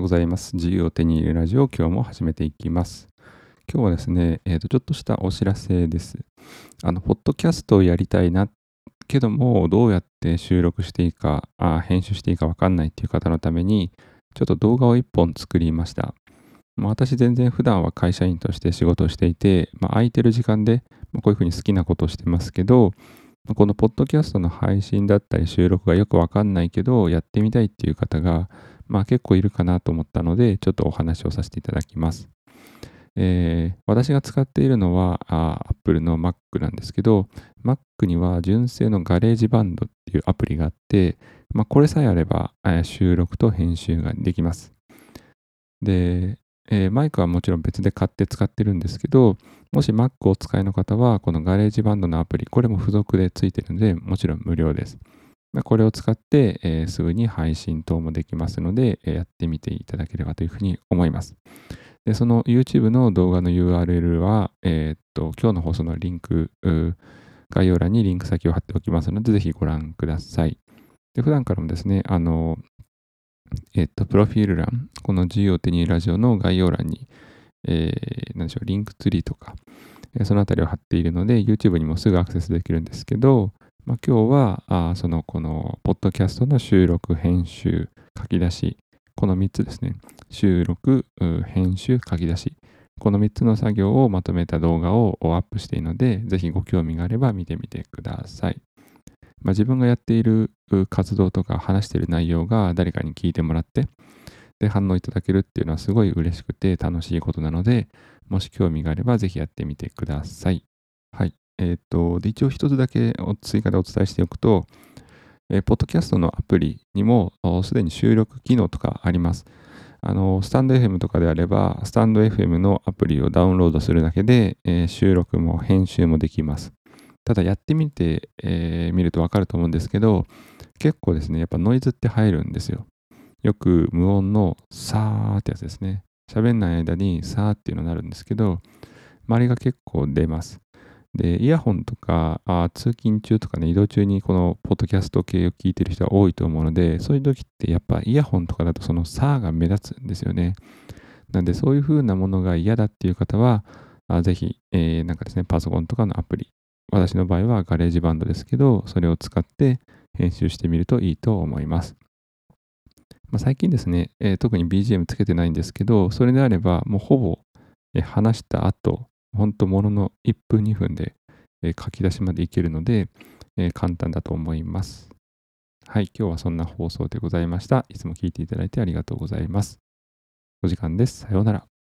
ようございます。自由を手に入れるラジオ、今日も始めていきます。今日はですね、えーと、ちょっとしたお知らせです。あの、ポッドキャストをやりたいなけども、どうやって収録していいか、あ編集していいかわかんないっていう方のために、ちょっと動画を1本作りました。まあ、私全然普段は会社員として仕事をしていて、まあ、空いてる時間で、ま、こういうふうに好きなことをしてますけど、このポッドキャストの配信だったり収録がよくわかんないけど、やってみたいっていう方が、まあ結構いるかなと思ったので、ちょっとお話をさせていただきます。えー、私が使っているのはあ Apple の Mac なんですけど、Mac には純正の GarageBand っていうアプリがあって、まあ、これさえあれば、え、収録と編集ができます。で、えー、マイクはもちろん別で買って使ってるんですけど、もし Mac をお使いの方は、この GarageBand のアプリ、これも付属でついてるので、もちろん無料です。これを使って、えー、すぐに配信等もできますので、えー、やってみていただければというふうに思います。でその YouTube の動画の URL は、えー、っと今日の放送のリンク、概要欄にリンク先を貼っておきますので、ぜひご覧ください。で普段からもですね、あの、えー、っと、プロフィール欄、この自由を手にラジオの概要欄に、えー、何でしょう、リンクツリーとか、そのあたりを貼っているので、YouTube にもすぐアクセスできるんですけど、まあ、今日はあそのこのポッドキャストの収録、編集、書き出し、この3つですね。収録、編集、書き出し。この3つの作業をまとめた動画をアップしているので、ぜひご興味があれば見てみてください。まあ、自分がやっている活動とか話している内容が誰かに聞いてもらって、で反応いただけるっていうのはすごい嬉しくて楽しいことなので、もし興味があればぜひやってみてください。はい。えっ、ー、と、で、一応一つだけ追加でお伝えしておくと、えー、ポッドキャストのアプリにもすでに収録機能とかあります。あの、スタンド FM とかであれば、スタンド FM のアプリをダウンロードするだけで、えー、収録も編集もできます。ただやってみて、えー、見るとわかると思うんですけど、結構ですね、やっぱノイズって入るんですよ。よく無音のさーってやつですね。喋んない間にさーっていうのになるんですけど、周りが結構出ます。で、イヤホンとかあ通勤中とかね、移動中にこのポッドキャスト系を聞いてる人は多いと思うので、そういう時ってやっぱイヤホンとかだとその差が目立つんですよね。なんでそういう風なものが嫌だっていう方は、あぜひ、えー、なんかですね、パソコンとかのアプリ、私の場合は GarageBand ですけど、それを使って編集してみるといいと思います。まあ、最近ですね、えー、特に BGM つけてないんですけど、それであればもうほぼ、え話した後、本当ものの1分2分で、えー、書き出しまでいけるので、えー、簡単だと思います。はい、今日はそんな放送でございました。いつも聞いていただいてありがとうございます。お時間です。さようなら。